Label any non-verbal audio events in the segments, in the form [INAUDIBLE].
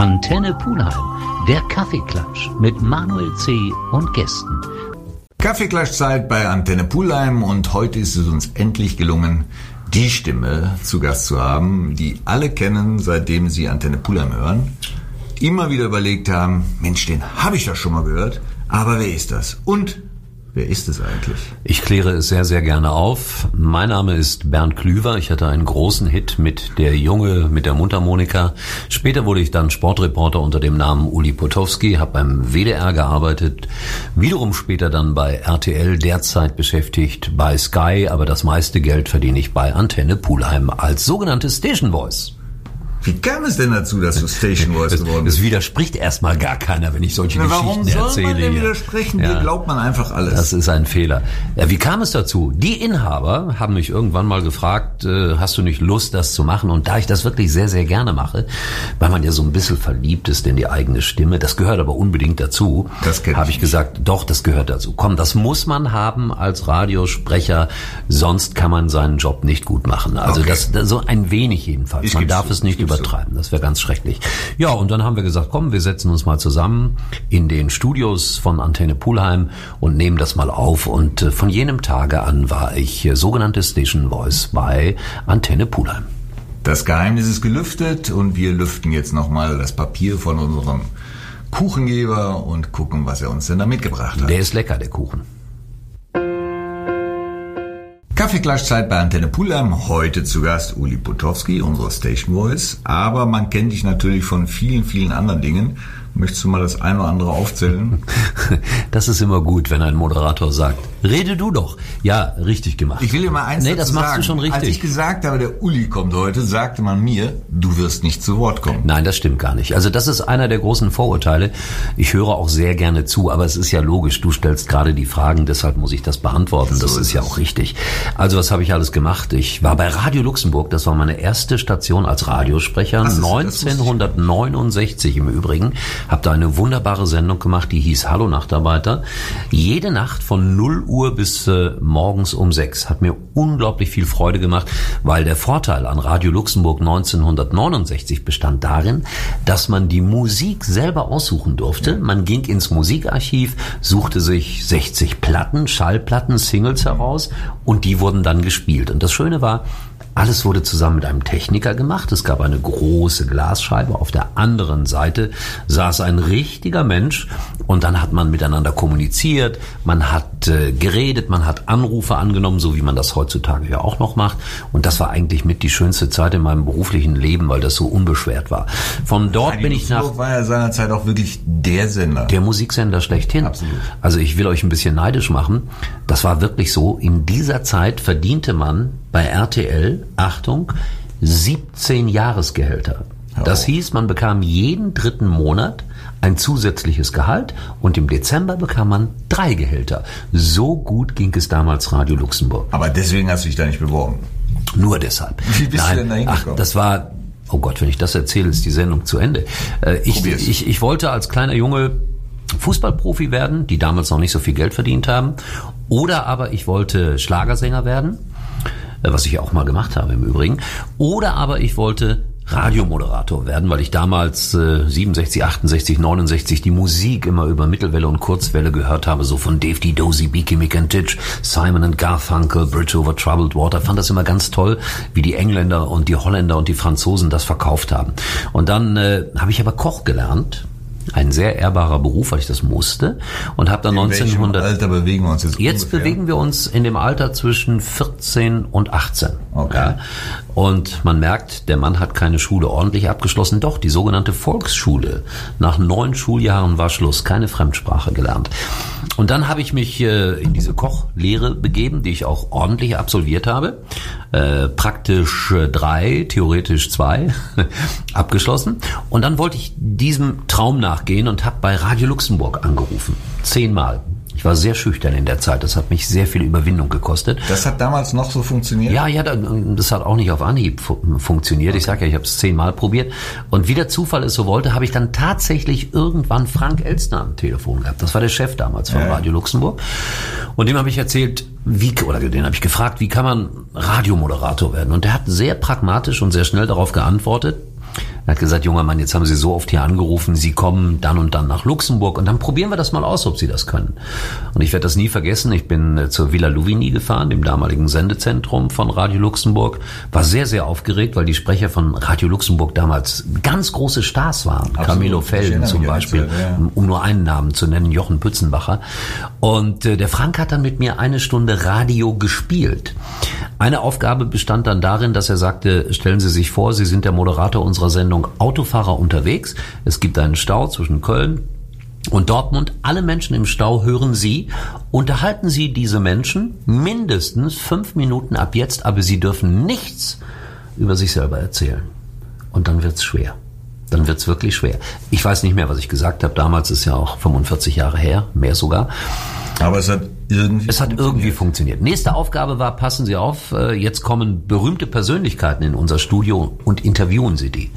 Antenne Pulheim, der Kaffeeklatsch mit Manuel C. und Gästen. Kaffeeklatschzeit bei Antenne Pulheim und heute ist es uns endlich gelungen, die Stimme zu Gast zu haben, die alle kennen, seitdem sie Antenne Pulheim hören. Immer wieder überlegt haben, Mensch, den habe ich doch schon mal gehört, aber wer ist das? Und Wer ist es eigentlich? Ich kläre es sehr, sehr gerne auf. Mein Name ist Bernd Klüver. Ich hatte einen großen Hit mit der Junge, mit der Mundharmonika. Später wurde ich dann Sportreporter unter dem Namen Uli Potowski, habe beim WDR gearbeitet, wiederum später dann bei RTL, derzeit beschäftigt bei Sky, aber das meiste Geld verdiene ich bei Antenne Pulheim als sogenannte Station Voice. Wie kam es denn dazu, dass du Station Voice [LAUGHS] geworden bist? Es widerspricht erstmal gar keiner, wenn ich solche Na, Geschichten erzähle. Warum soll man denn widersprechen? Ja. Dir glaubt man einfach alles. Das ist ein Fehler. Ja, wie kam es dazu? Die Inhaber haben mich irgendwann mal gefragt, äh, hast du nicht Lust, das zu machen? Und da ich das wirklich sehr, sehr gerne mache, weil man ja so ein bisschen verliebt ist in die eigene Stimme, das gehört aber unbedingt dazu, habe ich, ich gesagt, doch, das gehört dazu. Komm, das muss man haben als Radiosprecher, sonst kann man seinen Job nicht gut machen. Also okay. das, so ein wenig jedenfalls. Ich man darf es nicht übertreiben. Das wäre ganz schrecklich. Ja, und dann haben wir gesagt, komm, wir setzen uns mal zusammen in den Studios von Antenne Pulheim und nehmen das mal auf. Und äh, von jenem Tage an war ich äh, sogenannte Station Voice bei Antenne Pulheim. Das Geheimnis ist gelüftet und wir lüften jetzt nochmal das Papier von unserem Kuchengeber und gucken, was er uns denn da mitgebracht hat. Der ist lecker, der Kuchen. Kaffeeklatschzeit bei Antenne Pulheim. Heute zu Gast Uli Potowski, unsere Station Voice. Aber man kennt dich natürlich von vielen, vielen anderen Dingen. Möchtest du mal das eine oder andere aufzählen? [LAUGHS] Das ist immer gut, wenn ein Moderator sagt, rede du doch. Ja, richtig gemacht. Ich will dir mal eins nee, das machst sagen. du schon richtig. Als ich gesagt habe, der Uli kommt heute, sagte man mir, du wirst nicht zu Wort kommen. Nein, das stimmt gar nicht. Also das ist einer der großen Vorurteile. Ich höre auch sehr gerne zu, aber es ist ja logisch, du stellst gerade die Fragen, deshalb muss ich das beantworten. So das ist, ist ja auch richtig. Also was habe ich alles gemacht? Ich war bei Radio Luxemburg, das war meine erste Station als Radiosprecher, ist, 1969 im Übrigen habe da eine wunderbare Sendung gemacht, die hieß Hallo Nachtarbeiter. Jede Nacht von 0 Uhr bis äh, morgens um 6. Hat mir unglaublich viel Freude gemacht, weil der Vorteil an Radio Luxemburg 1969 bestand darin, dass man die Musik selber aussuchen durfte. Man ging ins Musikarchiv, suchte sich 60 Platten, Schallplatten, Singles heraus und die wurden dann gespielt. Und das Schöne war, alles wurde zusammen mit einem Techniker gemacht. Es gab eine große Glasscheibe. Auf der anderen Seite saß ein richtiger Mensch und dann hat man miteinander kommuniziert, man hat äh, geredet, man hat Anrufe angenommen, so wie man das heutzutage ja auch noch macht. Und das war eigentlich mit die schönste Zeit in meinem beruflichen Leben, weil das so unbeschwert war. Von dort Radio bin ich nach. war ja seinerzeit auch wirklich der Sender. Der Musiksender schlechthin. Absolut. Also ich will euch ein bisschen neidisch machen. Das war wirklich so. In dieser Zeit verdiente man bei RTL, Achtung, 17 Jahresgehälter. Das hieß, man bekam jeden dritten Monat ein zusätzliches Gehalt und im Dezember bekam man drei Gehälter. So gut ging es damals Radio Luxemburg. Aber deswegen hast du dich da nicht beworben? Nur deshalb. Wie bist Nein, du denn da hingekommen? Ach, das war, oh Gott, wenn ich das erzähle, ist die Sendung zu Ende. Äh, ich, ich, ich wollte als kleiner Junge Fußballprofi werden, die damals noch nicht so viel Geld verdient haben. Oder aber ich wollte Schlagersänger werden was ich auch mal gemacht habe im Übrigen. Oder aber ich wollte Radiomoderator werden, weil ich damals äh, 67, 68, 69 die Musik immer über Mittelwelle und Kurzwelle gehört habe, so von Dave D. Dozy, Beaky Mick and Titch, Simon and Garfunkel, Bridge over Troubled Water. Fand das immer ganz toll, wie die Engländer und die Holländer und die Franzosen das verkauft haben. Und dann äh, habe ich aber Koch gelernt ein sehr ehrbarer Beruf, weil ich das musste und habe dann in 1900 Alter bewegen wir uns jetzt Jetzt ungefähr? bewegen wir uns in dem Alter zwischen 14 und 18. Okay. Ja. Und man merkt, der Mann hat keine Schule ordentlich abgeschlossen. Doch, die sogenannte Volksschule. Nach neun Schuljahren war Schluss, keine Fremdsprache gelernt. Und dann habe ich mich äh, in diese Kochlehre begeben, die ich auch ordentlich absolviert habe. Äh, praktisch äh, drei, theoretisch zwei [LAUGHS] abgeschlossen. Und dann wollte ich diesem Traum nachgehen und habe bei Radio Luxemburg angerufen. Zehnmal. Ich war sehr schüchtern in der Zeit. Das hat mich sehr viel Überwindung gekostet. Das hat damals noch so funktioniert? Ja, ja, das hat auch nicht auf Anhieb funktioniert. Ich sage ja, ich habe es zehnmal probiert. Und wie der Zufall es so wollte, habe ich dann tatsächlich irgendwann Frank Elstner am Telefon gehabt. Das war der Chef damals von ja. Radio Luxemburg. Und dem habe ich erzählt, wie, oder den habe ich gefragt, wie kann man Radiomoderator werden? Und der hat sehr pragmatisch und sehr schnell darauf geantwortet, Er hat gesagt, junger Mann, jetzt haben Sie so oft hier angerufen, Sie kommen dann und dann nach Luxemburg und dann probieren wir das mal aus, ob Sie das können. Und ich werde das nie vergessen. Ich bin äh, zur Villa Louvigny gefahren, dem damaligen Sendezentrum von Radio Luxemburg, war sehr, sehr aufgeregt, weil die Sprecher von Radio Luxemburg damals ganz große Stars waren. Absolut. Camilo Felden zum Beispiel, ja. um nur einen Namen zu nennen, Jochen Pützenbacher. Und äh, der Frank hat dann mit mir eine Stunde Radio gespielt. Eine Aufgabe bestand dann darin, dass er sagte, stellen Sie sich vor, Sie sind der Moderator unserer Sendung Autofahrer unterwegs. Es gibt einen Stau zwischen Köln und Dortmund. Alle Menschen im Stau hören Sie. Unterhalten Sie diese Menschen mindestens fünf Minuten ab jetzt, aber Sie dürfen nichts über sich selber erzählen. Und dann wird's schwer. Dann wird's wirklich schwer. Ich weiß nicht mehr, was ich gesagt habe. Damals ist ja auch 45 Jahre her, mehr sogar. Aber es hat irgendwie Es hat irgendwie funktioniert. Nächste Aufgabe war, passen Sie auf, äh, jetzt kommen berühmte Persönlichkeiten in unser Studio und interviewen Sie die.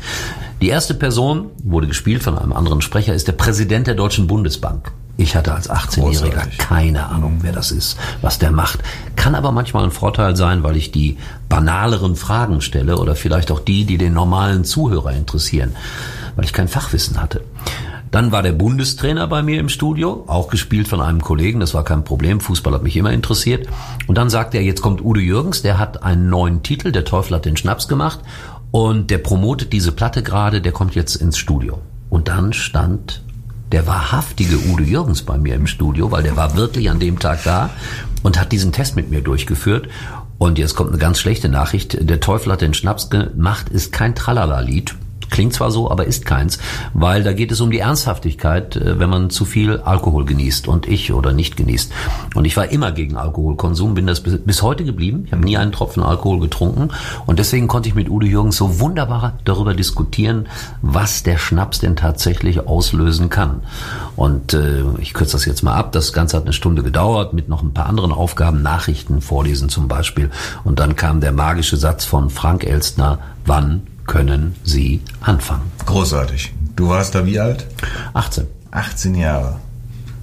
Die erste Person, wurde gespielt von einem anderen Sprecher, ist der Präsident der Deutschen Bundesbank. Ich hatte als 18-Jähriger keine Ahnung, wer das ist, was der macht. Kann aber manchmal ein Vorteil sein, weil ich die banaleren Fragen stelle oder vielleicht auch die, die den normalen Zuhörer interessieren, weil ich kein Fachwissen hatte. Dann war der Bundestrainer bei mir im Studio, auch gespielt von einem Kollegen, das war kein Problem, Fußball hat mich immer interessiert. Und dann sagte er, jetzt kommt Udo Jürgens, der hat einen neuen Titel, der Teufel hat den Schnaps gemacht und der promotet diese Platte gerade, der kommt jetzt ins Studio. Und dann stand der wahrhaftige Udo Jürgens bei mir im Studio, weil der war wirklich an dem Tag da und hat diesen Test mit mir durchgeführt. Und jetzt kommt eine ganz schlechte Nachricht. Der Teufel hat den Schnaps gemacht, ist kein Tralala-Lied. Klingt zwar so, aber ist keins, weil da geht es um die Ernsthaftigkeit, äh, wenn man zu viel Alkohol genießt und ich oder nicht genießt. Und ich war immer gegen Alkoholkonsum, bin das bis heute geblieben. Ich habe nie einen Tropfen Alkohol getrunken und deswegen konnte ich mit Udo Jürgens so wunderbar darüber diskutieren, was der Schnaps denn tatsächlich auslösen kann. Und äh, ich kürze das jetzt mal ab. Das Ganze hat eine Stunde gedauert mit noch ein paar anderen Aufgaben, Nachrichten vorlesen zum Beispiel. Und dann kam der magische Satz von Frank Elstner, wann können Sie anfangen. Großartig. Du warst da wie alt? 18. 18 Jahre.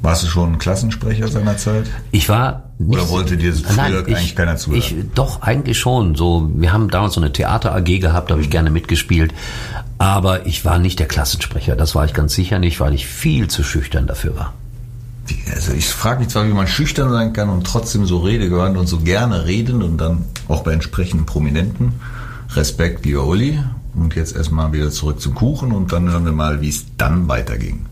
Warst du schon Klassensprecher seiner Zeit? Ich war nicht, Oder wollte dir das nein, ich, eigentlich keiner zuhören? Ich, doch, eigentlich schon. So, wir haben damals so eine Theater-AG gehabt, da habe ich gerne mitgespielt. Aber ich war nicht der Klassensprecher, das war ich ganz sicher nicht, weil ich viel zu schüchtern dafür war. Also ich frage mich zwar, wie man schüchtern sein kann und trotzdem so redegewandt und so gerne reden und dann auch bei entsprechenden Prominenten. Respekt, lieber Uli. Und jetzt erstmal wieder zurück zum Kuchen und dann hören wir mal, wie es dann weiterging.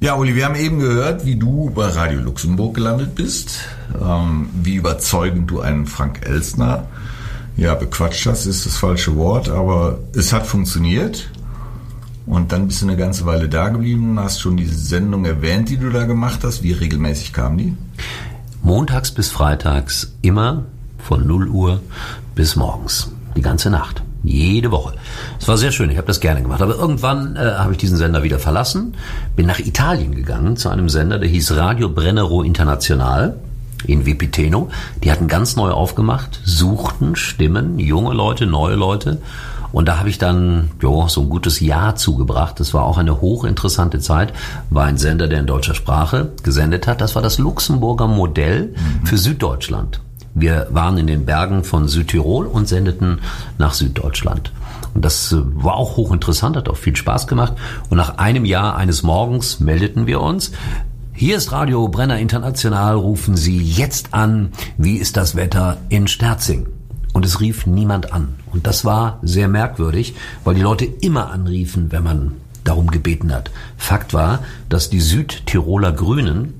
Ja, Uli, wir haben eben gehört, wie du bei Radio Luxemburg gelandet bist, ähm, wie überzeugend du einen Frank Elsner, ja, bequatscht hast, ist das falsche Wort, aber es hat funktioniert. Und dann bist du eine ganze Weile da geblieben, hast schon diese Sendung erwähnt, die du da gemacht hast. Wie regelmäßig kam die? Montags bis freitags immer von 0 Uhr bis morgens. Die ganze Nacht. Jede Woche. Es war sehr schön, ich habe das gerne gemacht. Aber irgendwann äh, habe ich diesen Sender wieder verlassen, bin nach Italien gegangen zu einem Sender, der hieß Radio Brennero International in Vipiteno. Die hatten ganz neu aufgemacht, suchten Stimmen, junge Leute, neue Leute. Und da habe ich dann jo, so ein gutes Jahr zugebracht. Das war auch eine hochinteressante Zeit. War ein Sender, der in deutscher Sprache gesendet hat. Das war das Luxemburger Modell mhm. für Süddeutschland. Wir waren in den Bergen von Südtirol und sendeten nach Süddeutschland. Und das äh, war auch hochinteressant, hat auch viel Spaß gemacht. Und nach einem Jahr eines Morgens meldeten wir uns. Hier ist Radio Brenner International, rufen Sie jetzt an. Wie ist das Wetter in Sterzing? Und es rief niemand an. Und das war sehr merkwürdig, weil die Leute immer anriefen, wenn man darum gebeten hat. Fakt war, dass die Südtiroler Grünen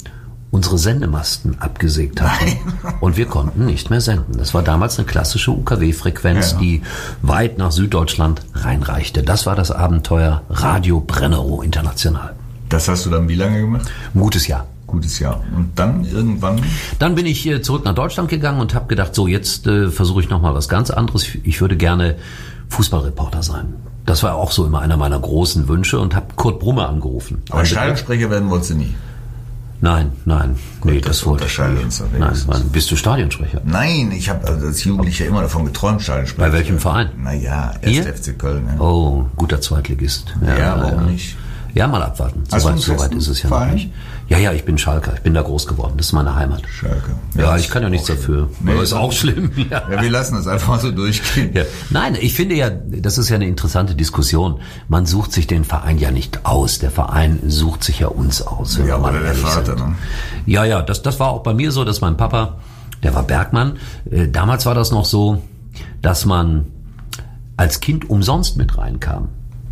unsere Sendemasten abgesägt hatten und wir konnten nicht mehr senden. Das war damals eine klassische UKW-Frequenz, ja. die weit nach Süddeutschland reinreichte. Das war das Abenteuer Radio Brennerow International. Das hast du dann wie lange gemacht? Ein gutes Jahr. Gutes Jahr. Und dann irgendwann? Dann bin ich äh, zurück nach Deutschland gegangen und habe gedacht, so jetzt äh, versuche ich noch mal was ganz anderes. Ich würde gerne Fußballreporter sein. Das war auch so immer einer meiner großen Wünsche und habe Kurt Brummer angerufen. Aber Stadionsprecher werden wolltest du nie? Nein, nein, Gut, nee, das, das wollte ich uns nein, nein, Bist du Stadionsprecher? Nein, ich habe also als Jugendlicher immer davon geträumt, Stadionsprecher. Bei welchem Verein? Naja, erst FC Köln. Ja. Oh, guter Zweitligist. Ja, ja warum ja. nicht? Ja, mal abwarten. Soweit so weit ist es ja Verein? noch nicht. Ja, ja, ich bin Schalker. Ich bin da groß geworden. Das ist meine Heimat. Schalke. Ja, ich kann ja nichts dafür. Nee, aber ist auch schlimm. Ja. [LAUGHS] Ja, wir lassen das einfach so durchgehen. Ja. Nein, ich finde ja, das ist ja eine interessante Diskussion. Man sucht sich den Verein ja nicht aus. Der Verein sucht sich ja uns aus. Ja, oder der Vater, ne? Ja, ja, das, das war auch bei mir so, dass mein Papa, der war Bergmann. Äh, damals war das noch so, dass man als Kind umsonst mit reinkam.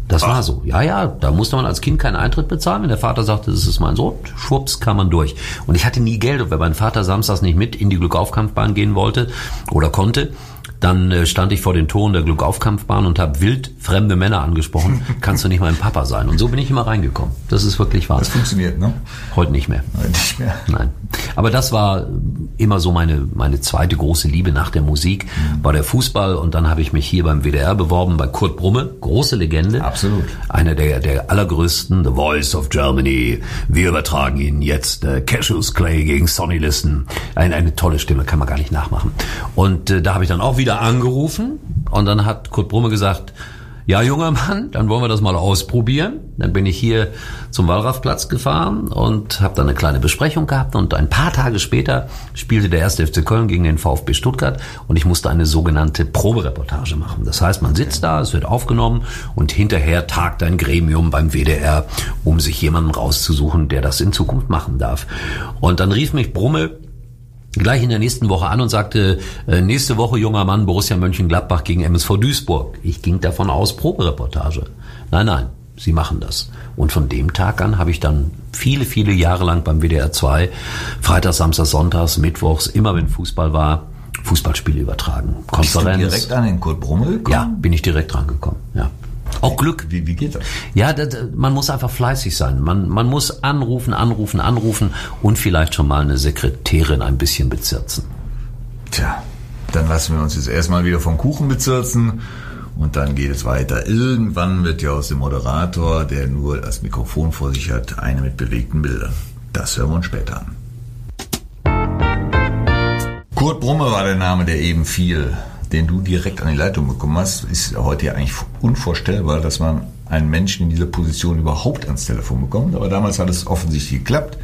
Das war so. Ja, ja, da musste man als Kind keinen Eintritt bezahlen. Wenn der Vater sagte, das ist mein Sohn, schwupps, kam man durch. Und ich hatte nie Geld. Und wenn mein Vater samstags nicht mit in die Glückaufkampfbahn gehen wollte oder konnte, dann äh, stand ich vor den Toren der Glückaufkampfbahn und habe wild fremde Männer angesprochen. [LAUGHS] Kannst du nicht mein Papa sein? Und so bin ich immer reingekommen. Das ist wirklich wahr. Das funktioniert, ne? Heute nicht mehr. Nein, Nicht mehr. Nein. Aber das war immer so meine, meine zweite große Liebe nach der Musik, war der Fußball. Und dann habe ich mich hier beim WDR beworben, bei Kurt Brumme, große Legende. Absolut. Einer der, der allergrößten, The Voice of Germany. Wir übertragen Ihnen jetzt äh, Cassius Clay gegen Sonny Liston. Eine, eine tolle Stimme, kann man gar nicht nachmachen. Und äh, da habe ich dann auch wieder angerufen. Und dann hat Kurt Brumme gesagt, ja, junger Mann, dann wollen wir das mal ausprobieren. Dann bin ich hier zum Wallraffplatz gefahren und habe dann eine kleine Besprechung gehabt. Und ein paar Tage später spielte der erste FC Köln gegen den VfB Stuttgart und ich musste eine sogenannte Probereportage machen. Das heißt, man sitzt da, es wird aufgenommen und hinterher tagt ein Gremium beim WDR, um sich jemanden rauszusuchen, der das in Zukunft machen darf. Und dann rief mich Brumme gleich in der nächsten Woche an und sagte, äh, nächste Woche junger Mann Borussia Mönchengladbach gegen MSV Duisburg. Ich ging davon aus, Probereportage. Nein, nein, sie machen das. Und von dem Tag an habe ich dann viele, viele Jahre lang beim WDR 2, Freitags, Samstags, Sonntags, Mittwochs, immer wenn Fußball war, Fußballspiele übertragen. Bist du Konferenz. direkt an den Kurt Brummel gekommen? ja, bin ich direkt rangekommen. Ja. Auch Glück. Wie, wie geht das? Ja, das, man muss einfach fleißig sein. Man, man muss anrufen, anrufen, anrufen und vielleicht schon mal eine Sekretärin ein bisschen bezirzen. Tja, dann lassen wir uns jetzt erstmal wieder vom Kuchen bezirzen und dann geht es weiter. Irgendwann wird ja aus dem Moderator, der nur das Mikrofon vor sich hat, eine mit bewegten Bildern. Das hören wir uns später an. Kurt Brumme war der Name, der eben fiel, den du direkt an die Leitung bekommen hast. Ist heute ja eigentlich unvorstellbar, dass man einen Menschen in dieser Position überhaupt ans Telefon bekommt. Aber damals hat es offensichtlich geklappt.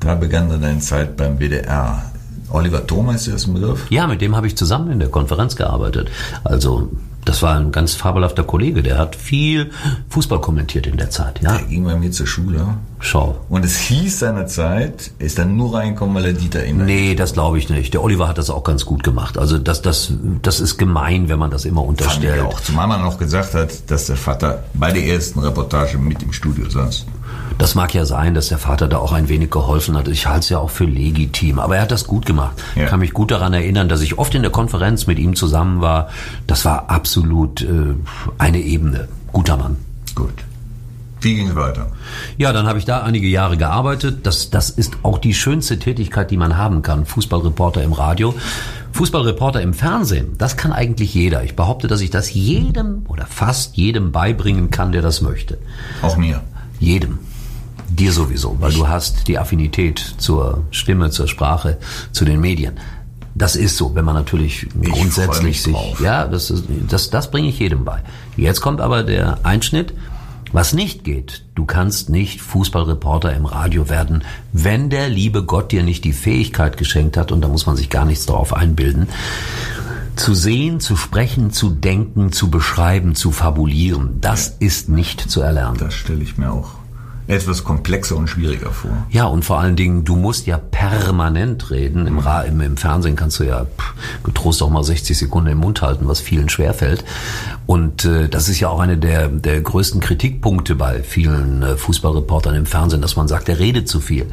Da begann dann deine Zeit beim WDR. Oliver Thoma ist das ein Begriff? Ja, mit dem habe ich zusammen in der Konferenz gearbeitet. Also das war ein ganz fabelhafter Kollege, der hat viel Fußball kommentiert in der Zeit. Ja, Der ging bei mir zur Schule. schau. Und es hieß seinerzeit, er ist dann nur reingekommen, weil er Dieter in Nee, das glaube ich nicht. Der Oliver hat das auch ganz gut gemacht. Also das, das, das ist gemein, wenn man das immer Fand ich unterstellt. auch. Zumal man noch gesagt hat, dass der Vater bei der ersten Reportage mit im Studio saß. Das mag ja sein, dass der Vater da auch ein wenig geholfen hat. Ich halte es ja auch für legitim. Aber er hat das gut gemacht. Ja. Ich kann mich gut daran erinnern, dass ich oft in der Konferenz mit ihm zusammen war. Das war absolut äh, eine Ebene. Guter Mann. Gut. Wie ging es weiter? Ja, dann habe ich da einige Jahre gearbeitet. Das, das ist auch die schönste Tätigkeit, die man haben kann. Fußballreporter im Radio. Fußballreporter im Fernsehen, das kann eigentlich jeder. Ich behaupte, dass ich das jedem oder fast jedem beibringen kann, der das möchte. Auch mir. Jedem. Dir sowieso, weil du hast die Affinität zur Stimme, zur Sprache, zu den Medien. Das ist so, wenn man natürlich freu grundsätzlich sich, drauf. ja, das, ist, das, das bringe ich jedem bei. Jetzt kommt aber der Einschnitt, was nicht geht. Du kannst nicht Fußballreporter im Radio werden, wenn der liebe Gott dir nicht die Fähigkeit geschenkt hat, und da muss man sich gar nichts darauf einbilden, zu sehen, zu sprechen, zu denken, zu beschreiben, zu fabulieren. Das ist nicht zu erlernen. Das stelle ich mir auch etwas komplexer und schwieriger vor. Ja, und vor allen Dingen, du musst ja permanent reden. Im, Ra im, im Fernsehen kannst du ja pff, getrost auch mal 60 Sekunden im Mund halten, was vielen schwerfällt. Und äh, das ist ja auch eine der, der größten Kritikpunkte bei vielen äh, Fußballreportern im Fernsehen, dass man sagt, er redet zu viel.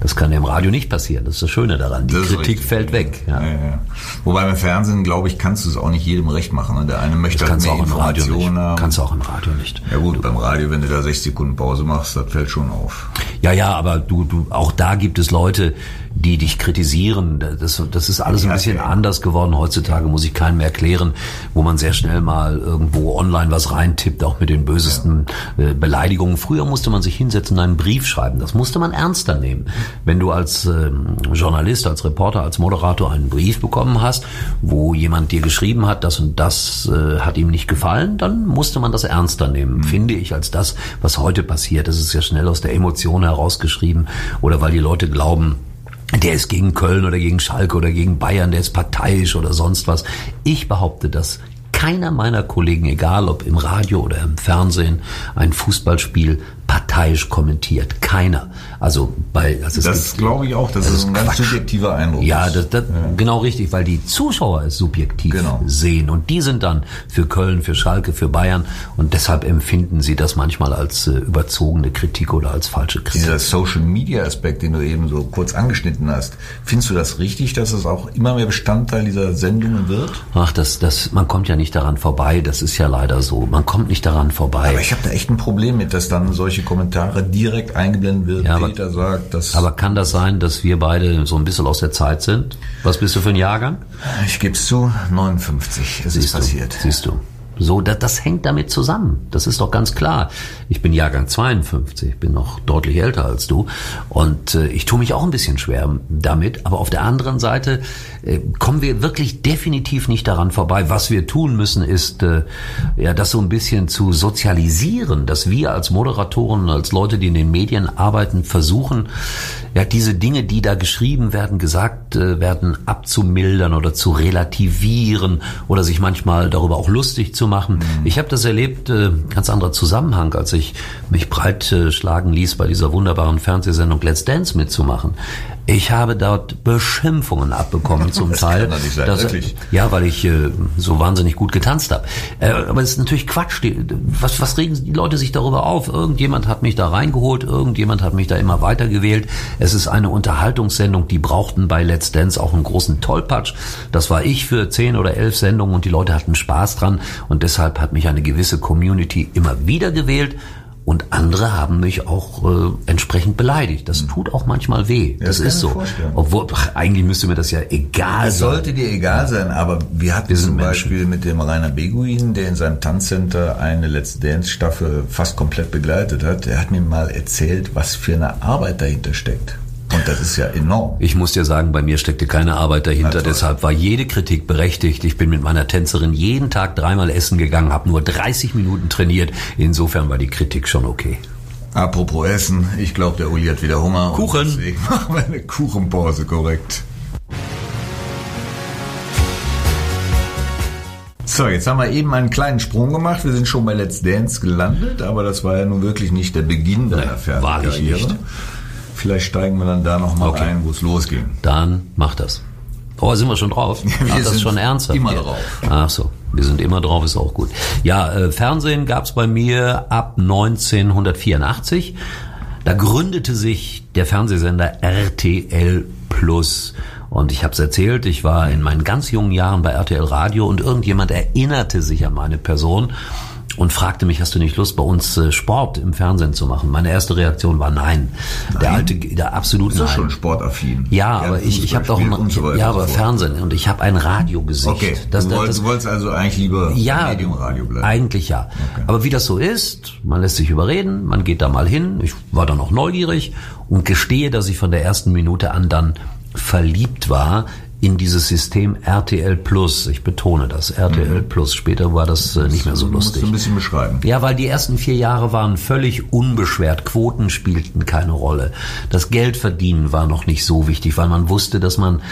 Das kann ja im Radio nicht passieren. Das ist das Schöne daran. Die Das Kritik richtig. fällt weg. Ja. Ja, ja. Wobei beim Fernsehen, glaube ich, kannst du es auch nicht jedem recht machen. ne? Der eine möchte Das halt du mehr auch im Radio Informationen nicht. haben. Kannst du auch im Radio nicht. Ja gut, beim Radio, wenn du da 6 Sekunden Pause machst, das fällt schon auf. Ja, ja, aber du, du, auch da gibt es Leute, die dich kritisieren. Das, das ist alles ein Ja, bisschen ja. anders geworden. Heutzutage muss ich keinem mehr erklären, wo man sehr schnell mal irgendwo online was reintippt, auch mit den bösesten äh, Beleidigungen. Früher musste man sich hinsetzen und einen Brief schreiben. Das musste man ernster nehmen. Wenn du als ähm, Journalist, als Reporter, als Moderator einen Brief bekommen hast, wo jemand dir geschrieben hat, das und das äh, hat ihm nicht gefallen, dann musste man das ernster nehmen, finde ich, als das, was heute passiert. Das ist ja schnell aus der Emotion herausgeschrieben oder weil die Leute glauben, der ist gegen Köln oder gegen Schalke oder gegen Bayern, der ist parteiisch oder sonst was. Ich behaupte, dass keiner meiner Kollegen, egal ob im Radio oder im Fernsehen, ein Fußballspiel parteiisch kommentiert. Keiner. Also bei also das glaube ich auch. Das, das ist ein Quatsch. ganz subjektiver Eindruck. Ja, das, das, ja, genau richtig, weil die Zuschauer es subjektiv genau. sehen und die sind dann für Köln, für Schalke, für Bayern und deshalb empfinden sie das manchmal als äh, überzogene Kritik oder als falsche Kritik. Dieser Social Media Aspekt, den du eben so kurz angeschnitten hast, findest du das richtig, dass es auch immer mehr Bestandteil dieser Sendungen wird? Ach, das, das, man kommt ja nicht daran vorbei. Das ist ja leider so. Man kommt nicht daran vorbei. Aber ich habe da echt ein Problem mit, dass dann solche solche Kommentare direkt eingeblendet wird. Ja, Peter aber, sagt, dass. Aber kann das sein, dass wir beide so ein bisschen aus der Zeit sind? Was bist du für ein Jahrgang? Ich gebe es zu, 59. Es ist passiert. siehst du. So, das, das hängt damit zusammen. Das ist doch ganz klar. Ich bin Jahrgang 52, bin noch deutlich älter als du und äh, ich tue mich auch ein bisschen schwer damit. Aber auf der anderen Seite äh, kommen wir wirklich definitiv nicht daran vorbei. Was wir tun müssen, ist äh, ja das so ein bisschen zu sozialisieren, dass wir als Moderatoren, als Leute, die in den Medien arbeiten, versuchen, ja diese Dinge, die da geschrieben werden, gesagt äh, werden, abzumildern oder zu relativieren oder sich manchmal darüber auch lustig zu machen. Mhm. Ich habe das erlebt, äh, ganz anderer Zusammenhang, als ich mich breit äh, schlagen ließ, bei dieser wunderbaren Fernsehsendung Let's Dance mitzumachen. Ich habe dort Beschimpfungen abbekommen [LAUGHS] zum das Teil. Kann nicht sein, dass, wirklich? Ja, weil ich äh, so wahnsinnig gut getanzt habe. Äh, aber es ist natürlich Quatsch. Die, was, was regen die Leute sich darüber auf? Irgendjemand hat mich da reingeholt, irgendjemand hat mich da immer weitergewählt. Es ist eine Unterhaltungssendung, die brauchten bei Let's Dance auch einen großen Tollpatsch. Das war ich für zehn oder elf Sendungen und die Leute hatten Spaß dran und deshalb hat mich eine gewisse Community immer wieder gewählt und andere haben mich auch äh, entsprechend beleidigt. Das hm. tut auch manchmal weh. Ja, das, das ist so. Vorstellen. Obwohl, ach, eigentlich müsste mir das ja egal das sein. sollte dir egal sein, aber wir hatten wir zum Beispiel Menschen. mit dem Rainer Beguin, der in seinem Tanzcenter eine Let's Dance Staffel fast komplett begleitet hat. Der hat mir mal erzählt, was für eine Arbeit dahinter steckt. Und das ist ja enorm. Ich muss dir sagen, bei mir steckte keine Arbeit dahinter. Deshalb war jede Kritik berechtigt. Ich bin mit meiner Tänzerin jeden Tag dreimal essen gegangen, habe nur 30 Minuten trainiert. Insofern war die Kritik schon okay. Apropos Essen, ich glaube, der Uli hat wieder Hunger. Kuchen. deswegen [LAUGHS] machen wir eine Kuchenpause, korrekt. So, jetzt haben wir eben einen kleinen Sprung gemacht. Wir sind schon bei Let's Dance gelandet, aber das war ja nun wirklich nicht der Beginn deiner Fernsehkarriere. Nicht. Vielleicht steigen wir dann da nochmal okay. ein, wo es losging. Dann mach das. Oh, sind wir schon drauf? [LAUGHS] wir Ach, das ist schon ernsthaft. Immer drauf. Ach so, wir sind immer drauf, ist auch gut. Ja, äh, Fernsehen gab's bei mir ab 1984. Da gründete sich der Fernsehsender RTL Plus. Und ich habe es erzählt, ich war in meinen ganz jungen Jahren bei RTL Radio und irgendjemand erinnerte sich an meine Person und fragte mich, hast du nicht Lust, bei uns äh, Sport im Fernsehen zu machen? Meine erste Reaktion war nein. nein. Der alte, der absolut nein. Ist schon sportaffin. Ja, Gerne aber ich, ich habe doch ein, so ja, aber Fernsehen und ich habe ein Radiogesicht. Okay. Das, du, wolltest, das, du wolltest also eigentlich lieber ja, Medium-Radio bleiben. Eigentlich ja. Okay. Aber wie das so ist, man lässt sich überreden, man geht da mal hin. Ich war dann auch neugierig und gestehe, dass ich von der ersten Minute an dann verliebt war in dieses System RTL Plus. Ich betone das, RTL mhm. Plus. Später war das äh, nicht mehr so lustig. Musst du ein bisschen beschreiben. Ja, weil die ersten vier Jahre waren völlig unbeschwert. Quoten spielten keine Rolle. Das Geldverdienen war noch nicht so wichtig, weil man wusste, dass man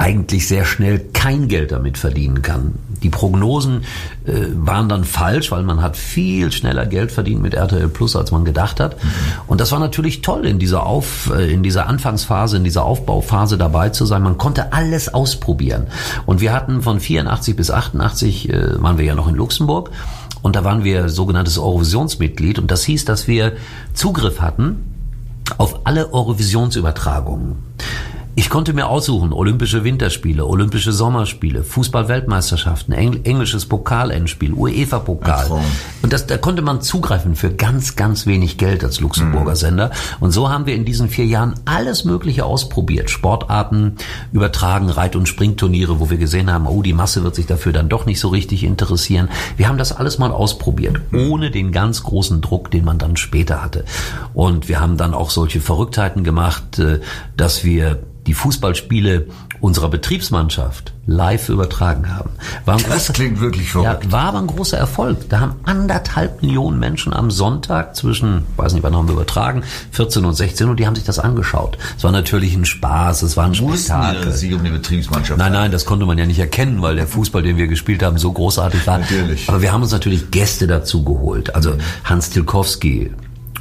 eigentlich sehr schnell kein Geld damit verdienen kann. Die Prognosen äh, waren dann falsch, weil man hat viel schneller Geld verdient mit RTL Plus, als man gedacht hat. Mhm. Und das war natürlich toll, in dieser Auf, äh, in dieser Anfangsphase, in dieser Aufbauphase dabei zu sein. Man konnte alles ausprobieren. Und wir hatten von 84 bis 88 äh, waren wir ja noch in Luxemburg. Und da waren wir sogenanntes Eurovisionsmitglied. Und das hieß, dass wir Zugriff hatten auf alle Eurovisionsübertragungen. Ich konnte mir aussuchen, Olympische Winterspiele, Olympische Sommerspiele, Fußball-Weltmeisterschaften, Engl englisches Pokal-Endspiel, UEFA-Pokal. Und das, da konnte man zugreifen für ganz, ganz wenig Geld als Luxemburger mhm. Sender. Und so haben wir in diesen vier Jahren alles Mögliche ausprobiert. Sportarten übertragen, Reit- und Springturniere, wo wir gesehen haben, oh, die Masse wird sich dafür dann doch nicht so richtig interessieren. Wir haben das alles mal ausprobiert, ohne den ganz großen Druck, den man dann später hatte. Und wir haben dann auch solche Verrücktheiten gemacht, äh, dass wir die Fußballspiele unserer Betriebsmannschaft live übertragen haben. War ein das großer, klingt wirklich verrückt. Ja, war aber ein großer Erfolg. Da haben anderthalb Millionen Menschen am Sonntag zwischen, weiß nicht, wann haben wir übertragen, 14 und 16 und die haben sich das angeschaut. Es war natürlich ein Spaß, es war ein Spektakel. Die, Sie um die Betriebsmannschaft nein, nein, das konnte man ja nicht erkennen, weil der Fußball, den wir gespielt haben, so großartig war. Natürlich. Aber wir haben uns natürlich Gäste dazu geholt. Also Hans Tilkowski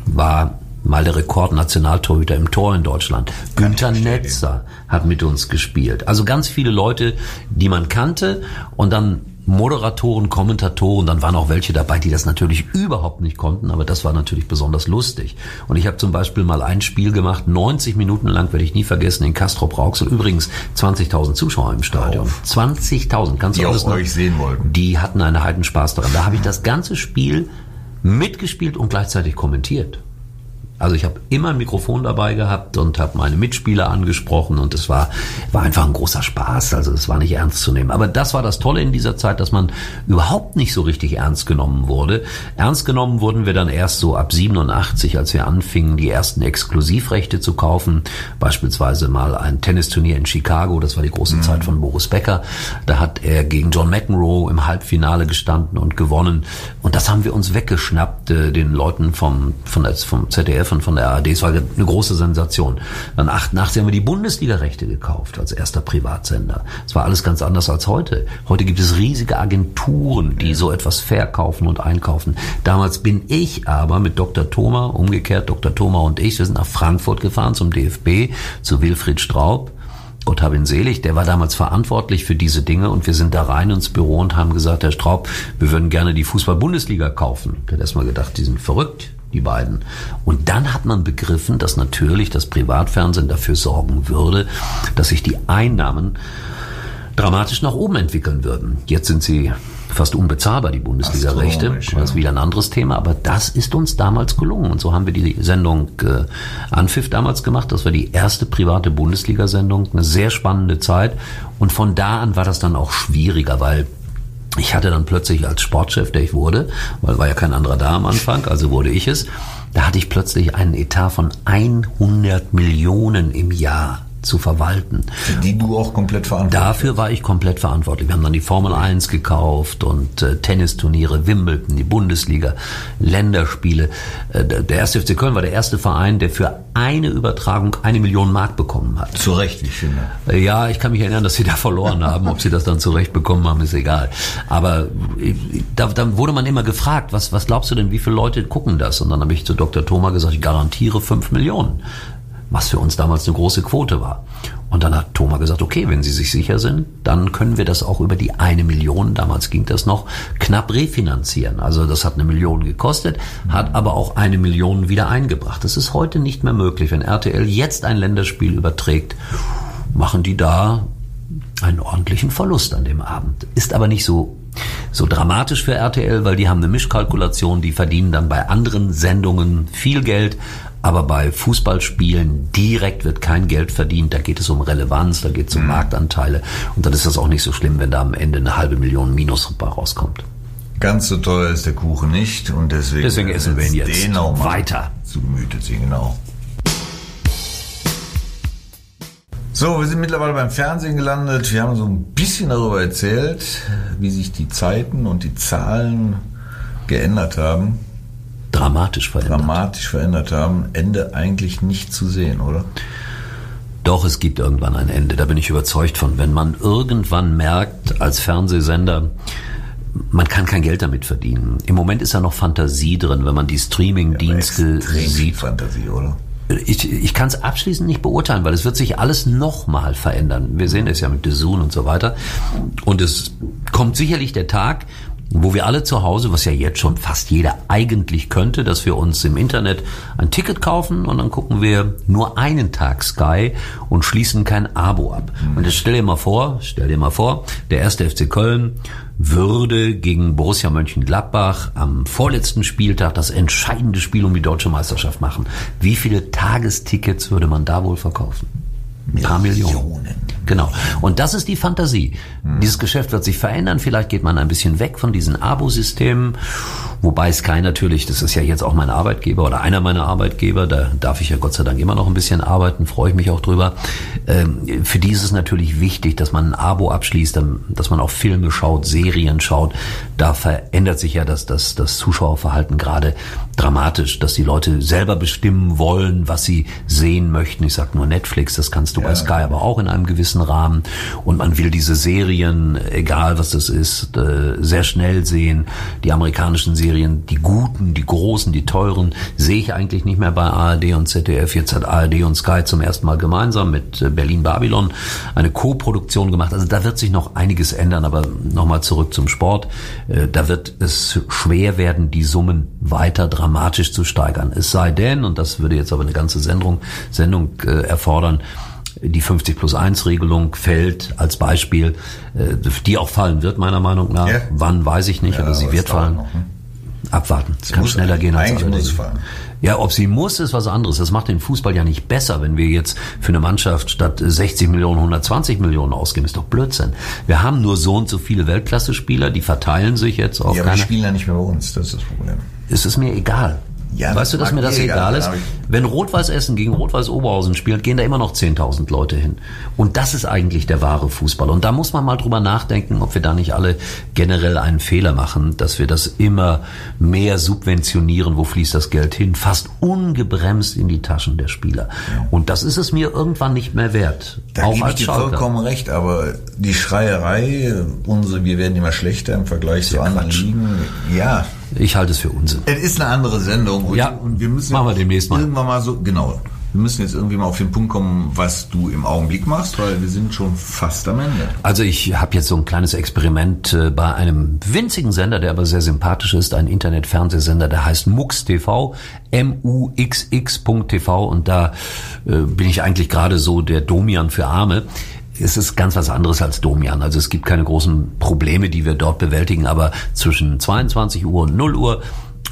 war mal der Rekordnationaltorhüter im Tor in Deutschland. Günther Netzer hat mit uns gespielt. Also ganz viele Leute, die man kannte und dann Moderatoren, Kommentatoren, dann waren auch welche dabei, die das natürlich überhaupt nicht konnten, aber das war natürlich besonders lustig. Und ich habe zum Beispiel mal ein Spiel gemacht, 90 Minuten lang, werde ich nie vergessen, in Castro Rauxel. Übrigens 20.000 Zuschauer im Stadion. 20.000, kannst du auch euch sehen wollten. Die hatten einen Heidenspaß daran. Da habe ich das ganze Spiel mitgespielt und gleichzeitig kommentiert. Also ich habe immer ein Mikrofon dabei gehabt und habe meine Mitspieler angesprochen und es war, war einfach ein großer Spaß. Also es war nicht ernst zu nehmen. Aber das war das Tolle in dieser Zeit, dass man überhaupt nicht so richtig ernst genommen wurde. Ernst genommen wurden wir dann erst so ab 87, als wir anfingen, die ersten Exklusivrechte zu kaufen. Beispielsweise mal ein Tennisturnier in Chicago, das war die große mhm. Zeit von Boris Becker. Da hat er gegen John McEnroe im Halbfinale gestanden und gewonnen. Und das haben wir uns weggeschnappt, äh, den Leuten vom, von, vom ZDF von, von der ARD. Es war eine große Sensation. Dann 88 haben wir die Bundesliga-Rechte gekauft als erster Privatsender. Es war alles ganz anders als heute. Heute gibt es riesige Agenturen, die so etwas verkaufen und einkaufen. Damals bin ich aber mit Dr. Thoma, umgekehrt Dr. Thoma und ich, wir sind nach Frankfurt gefahren zum DFB, zu Wilfried Straub. Gott hab ihn selig, der war damals verantwortlich für diese Dinge und wir sind da rein ins Büro und haben gesagt, Herr Straub, wir würden gerne die Fußball-Bundesliga kaufen. Der hat erstmal gedacht, die sind verrückt die beiden. Und dann hat man begriffen, dass natürlich das Privatfernsehen dafür sorgen würde, dass sich die Einnahmen dramatisch nach oben entwickeln würden. Jetzt sind sie fast unbezahlbar, die Bundesliga-Rechte. Das ist wieder ein anderes Thema, aber das ist uns damals gelungen. Und so haben wir die Sendung äh, Anpfiff damals gemacht. Das war die erste private Bundesliga-Sendung. Eine sehr spannende Zeit. Und von da an war das dann auch schwieriger, weil ich hatte dann plötzlich als Sportchef, der ich wurde, weil war ja kein anderer da am Anfang, also wurde ich es, da hatte ich plötzlich einen Etat von 100 Millionen im Jahr zu verwalten. Für die du auch komplett verantwortlich Dafür war ich komplett verantwortlich. Wir haben dann die Formel 1 gekauft und äh, Tennisturniere, Wimbledon, die Bundesliga, Länderspiele. Äh, der erste FC Köln war der erste Verein, der für eine Übertragung eine Million Mark bekommen hat. Zu Recht, ich finde. Äh, ja, ich kann mich erinnern, dass sie da verloren haben. Ob sie das dann zu Recht bekommen haben, ist egal. Aber äh, da, da wurde man immer gefragt, was, was glaubst du denn, wie viele Leute gucken das? Und dann habe ich zu Dr. Thoma gesagt, ich garantiere fünf Millionen was für uns damals eine große Quote war. Und dann hat Thomas gesagt, okay, wenn Sie sich sicher sind, dann können wir das auch über die eine Million, damals ging das noch, knapp refinanzieren. Also das hat eine Million gekostet, hat aber auch eine Million wieder eingebracht. Das ist heute nicht mehr möglich. Wenn RTL jetzt ein Länderspiel überträgt, machen die da einen ordentlichen Verlust an dem Abend. Ist aber nicht so so dramatisch für RTL, weil die haben eine Mischkalkulation, die verdienen dann bei anderen Sendungen viel Geld, aber bei Fußballspielen direkt wird kein Geld verdient. Da geht es um Relevanz, da geht es um mhm. Marktanteile. Und dann ist das auch nicht so schlimm, wenn da am Ende eine halbe Million Minus rauskommt. Ganz so teuer ist der Kuchen nicht und deswegen, deswegen essen wir ihn jetzt den auch weiter. Zu Gemüte ziehen, genau. So, wir sind mittlerweile beim Fernsehen gelandet. Wir haben so ein bisschen darüber erzählt, wie sich die Zeiten und die Zahlen geändert haben dramatisch verändert. Dramatisch verändert haben. Ende eigentlich nicht zu sehen, oder? Doch, es gibt irgendwann ein Ende. Da bin ich überzeugt von. Wenn man irgendwann merkt, als Fernsehsender, man kann kein Geld damit verdienen. Im Moment ist ja noch Fantasie drin, wenn man die Streaming-Dienste ja, sieht. Fantasie, oder? Ich, ich kann es abschließend nicht beurteilen, weil es wird sich alles nochmal verändern. Wir sehen es ja mit The Zoom und so weiter. Und es kommt sicherlich der Tag, wo wir alle zu Hause, was ja jetzt schon fast jeder eigentlich könnte, dass wir uns im Internet ein Ticket kaufen und dann gucken wir nur einen Tag Sky und schließen kein Abo ab. Und jetzt stell dir mal vor, stell dir mal vor, der erste FC Köln würde gegen Borussia Mönchengladbach am vorletzten Spieltag das entscheidende Spiel um die deutsche Meisterschaft machen. Wie viele Tagestickets würde man da wohl verkaufen? Ein paar Millionen. Genau. Und das ist die Fantasie. Mhm. Dieses Geschäft wird sich verändern. Vielleicht geht man ein bisschen weg von diesen Abo-Systemen. Wobei Sky natürlich, das ist ja jetzt auch mein Arbeitgeber oder einer meiner Arbeitgeber, da darf ich ja Gott sei Dank immer noch ein bisschen arbeiten, freue ich mich auch drüber. Ähm, für die ist es natürlich wichtig, dass man ein Abo abschließt, dass man auch Filme schaut, Serien schaut. Da verändert sich ja das, das, das Zuschauerverhalten gerade dramatisch, dass die Leute selber bestimmen wollen, was sie sehen möchten. Ich sage nur Netflix, das kannst du ja. bei Sky aber auch in einem gewissen Rahmen. Und man will diese Serien, egal was das ist, äh, sehr schnell sehen. Die amerikanischen Serien, die guten, die großen, die teuren, sehe ich eigentlich nicht mehr bei ARD und ZDF. Jetzt hat ARD und Sky zum ersten Mal gemeinsam mit äh, Berlin Babylon eine Co-Produktion gemacht. Also da wird sich noch einiges ändern, aber nochmal zurück zum Sport. Äh, da wird es schwer werden, die Summen weiter dramatisch zu steigern. Es sei denn, und das würde jetzt aber eine ganze Sendung, Sendung erfordern, die 50 plus 1 Regelung fällt als Beispiel, äh, die auch fallen wird meiner Meinung nach. Ja. Wann weiß ich nicht, ja, aber sie wird fallen. Noch, ne? Abwarten. Es kann schneller gehen als alle muss fallen. Ja, ob sie muss, ist was anderes. Das macht den Fußball ja nicht besser, wenn wir jetzt für eine Mannschaft statt 60 Millionen 120 Millionen ausgeben. Ist doch Blödsinn. Wir haben nur so und so viele Weltklasse-Spieler, die verteilen sich jetzt auf ja, keine... aber die spielen ja nicht mehr bei uns, das ist das Problem. Ist es mir egal. Ja, weißt du, dass mir das egal, ist? Wenn Rot-Weiß Essen gegen Rot-Weiß Oberhausen spielt, gehen da immer noch 10.000 Leute hin. Und das ist eigentlich der wahre Fußball. Und da muss man mal drüber nachdenken, ob wir da nicht alle generell einen Fehler machen, dass wir das immer mehr subventionieren. Wo fließt das Geld hin? Fast ungebremst in die Taschen der Spieler. Und das ist es mir irgendwann nicht mehr wert. Da auch gebe ich dir vollkommen recht, aber die Schreierei, unsere, wir werden immer schlechter im Vergleich zu anderen Ligen. Ja, ich halte es für Unsinn. Es ist eine andere Sendung. Und, ja, und wir müssen machen wir demnächst mal. Irgendwann mal so, genau. Wir müssen jetzt irgendwie mal auf den Punkt kommen, was du im Augenblick machst, weil wir sind schon fast am Ende. Also ich habe jetzt so ein kleines Experiment äh, bei einem winzigen Sender, der aber sehr sympathisch ist, ein Internetfernsehsender, der heißt MUX TV, M-U-X-X.tv und da äh, bin ich eigentlich gerade so der Domian für Arme es ist ganz was anderes als Domian. Also es gibt keine großen Probleme, die wir dort bewältigen, aber zwischen 22 Uhr und 0 Uhr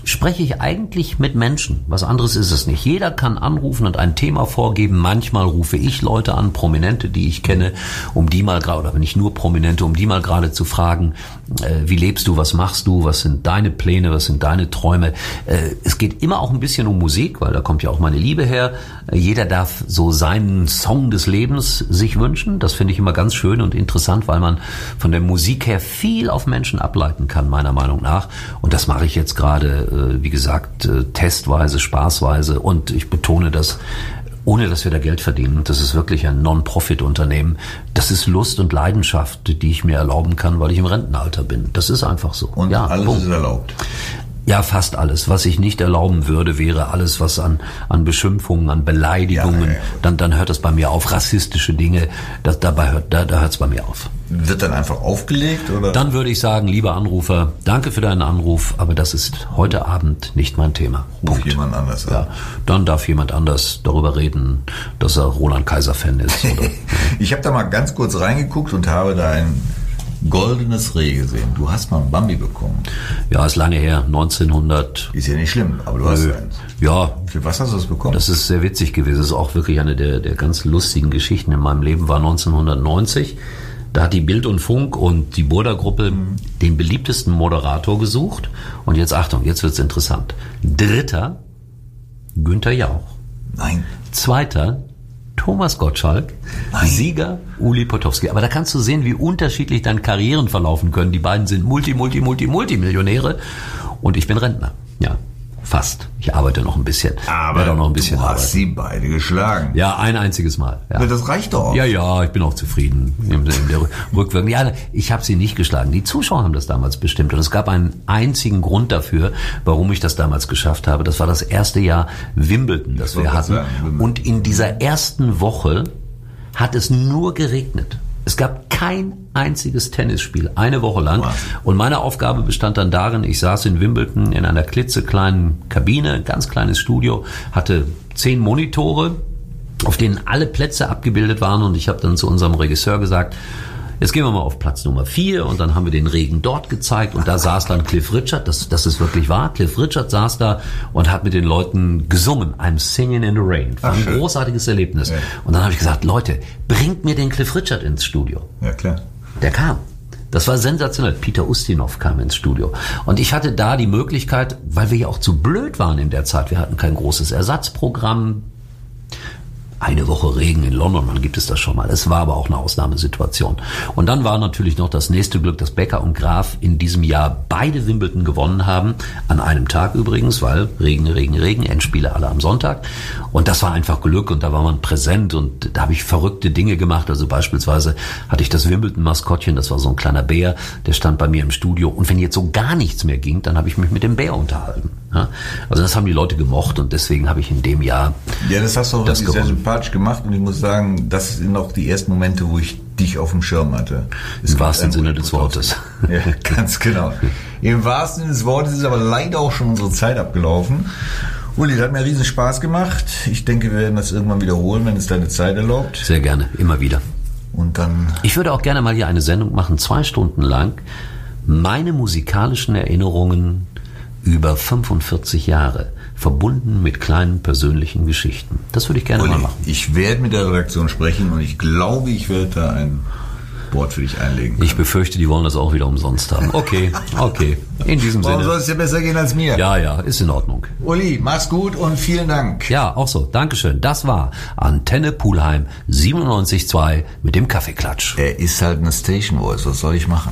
spreche ich eigentlich mit Menschen. Was anderes ist es nicht. Jeder kann anrufen und ein Thema vorgeben. Manchmal rufe ich Leute an, Prominente, die ich kenne, um die mal gerade, oder nicht nur Prominente, um die mal gerade zu fragen, äh, wie lebst du, was machst du, was sind deine Pläne, was sind deine Träume. Äh, es geht immer auch ein bisschen um Musik, weil da kommt ja auch meine Liebe her. Äh, jeder darf so seinen Song des Lebens sich wünschen. Das finde ich immer ganz schön und interessant, weil man von der Musik her viel auf Menschen ableiten kann, meiner Meinung nach. Und das mache ich jetzt gerade äh, wie gesagt, äh, testweise, spaßweise und ich betone das, ohne dass wir da Geld verdienen. Das ist wirklich ein Non-Profit-Unternehmen. Das ist Lust und Leidenschaft, die ich mir erlauben kann, weil ich im Rentenalter bin. Das ist einfach so. Und ja, alles Punkt. ist erlaubt. Ja, fast alles. Was ich nicht erlauben würde, wäre alles, was an, an Beschimpfungen, an Beleidigungen, ja, ja, ja. Dann, dann hört das bei mir auf. Rassistische Dinge, das, dabei hört, da, da hört es bei mir auf. Wird dann einfach aufgelegt? Oder? Dann würde ich sagen, lieber Anrufer, danke für deinen Anruf, aber das ist heute Abend nicht mein Thema. Ruf Punkt. jemand anders an. Ja, dann darf jemand anders darüber reden, dass er Roland Kaiser-Fan ist. [LAUGHS] ich habe da mal ganz kurz reingeguckt und habe da ein goldenes Reh gesehen. Du hast mal ein Bambi bekommen. Ja, ist lange her, 1900. Ist ja nicht schlimm, aber du Nö. hast eins. Ja. Für was hast du das bekommen? Das ist sehr witzig gewesen. Das ist auch wirklich eine der, der ganz lustigen Geschichten in meinem Leben. War 1990. Da hat die Bild und Funk und die Burda-Gruppe mhm. den beliebtesten Moderator gesucht. Und jetzt Achtung, jetzt wird's interessant. Dritter, Günther Jauch. Nein. Zweiter, Thomas Gottschalk, Nein. Sieger Uli Potowski. Aber da kannst du sehen, wie unterschiedlich dann Karrieren verlaufen können. Die beiden sind Multi, Multi, Multi, Multimillionäre und ich bin Rentner. Ja. Fast. Ich arbeite noch ein bisschen. Aber Werde auch noch ein bisschen du hast arbeiten. sie beide geschlagen. Ja, ein einziges Mal. Ja. Das reicht doch. Ja, ja, ich bin auch zufrieden. Der Rückwirkung. Ja, ich habe sie nicht geschlagen. Die Zuschauer haben das damals bestimmt. Und es gab einen einzigen Grund dafür, warum ich das damals geschafft habe. Das war das erste Jahr Wimbledon, das, das wir hatten. Und in dieser ersten Woche hat es nur geregnet. Es gab kein einziges Tennisspiel, eine Woche lang. Wow. Und meine Aufgabe bestand dann darin, ich saß in Wimbledon in einer klitzekleinen Kabine, ganz kleines Studio, hatte zehn Monitore, auf denen alle Plätze abgebildet waren. Und ich habe dann zu unserem Regisseur gesagt, Jetzt gehen wir mal auf Platz Nummer vier und dann haben wir den Regen dort gezeigt und da saß dann Cliff Richard, das, das ist wirklich wahr. Cliff Richard saß da und hat mit den Leuten gesungen. I'm singing in the rain. War ein Ach, schön. großartiges Erlebnis. Und dann habe ich gesagt, Leute, bringt mir den Cliff Richard ins Studio. Ja, klar. Der kam. Das war sensationell. Peter Ustinov kam ins Studio. Und ich hatte da die Möglichkeit, weil wir ja auch zu blöd waren in der Zeit, wir hatten kein großes Ersatzprogramm. Eine Woche Regen in London, man gibt es das schon mal. Es war aber auch eine Ausnahmesituation. Und dann war natürlich noch das nächste Glück, dass Becker und Graf in diesem Jahr beide Wimbledon gewonnen haben. An einem Tag übrigens, weil Regen, Regen, Regen, Endspiele alle am Sonntag. Und das war einfach Glück und da war man präsent und da habe ich verrückte Dinge gemacht. Also beispielsweise hatte ich das Wimbledon-Maskottchen, das war so ein kleiner Bär, der stand bei mir im Studio. Und wenn jetzt so gar nichts mehr ging, dann habe ich mich mit dem Bär unterhalten. Ja? Also das haben die Leute gemocht und deswegen habe ich in dem Jahr Ja, das hast du auch Das sehr sympathisch gemacht und ich muss sagen, das sind auch die ersten Momente, wo ich dich auf dem Schirm hatte. Es Im wahrsten Sinne des Wortes. [LAUGHS] Ja, ganz genau. Im wahrsten Sinne des Wortes ist aber leider auch schon unsere Zeit abgelaufen. Uli, das hat mir riesen Spaß gemacht. Ich denke, wir werden das irgendwann wiederholen, wenn es deine Zeit erlaubt. Sehr gerne, immer wieder. Und dann Ich würde auch gerne mal hier eine Sendung machen, zwei Stunden lang. Meine musikalischen Erinnerungen über 45 Jahre, verbunden mit kleinen persönlichen Geschichten. Das würde ich gerne mal Uli, machen. ich werde mit der Redaktion sprechen und ich glaube, ich werde da ein Wort für dich einlegen. Ich befürchte, die wollen das auch wieder umsonst haben. Okay, okay. In diesem Warum soll Sinne. es dir besser gehen als mir? Ja, ja, ist in Ordnung. Uli, mach's gut und vielen Dank. Ja, auch so. Dankeschön. Das war Antenne Pulheim 97.2 mit dem Kaffeeklatsch. Er ist halt eine Station Voice, was soll ich machen?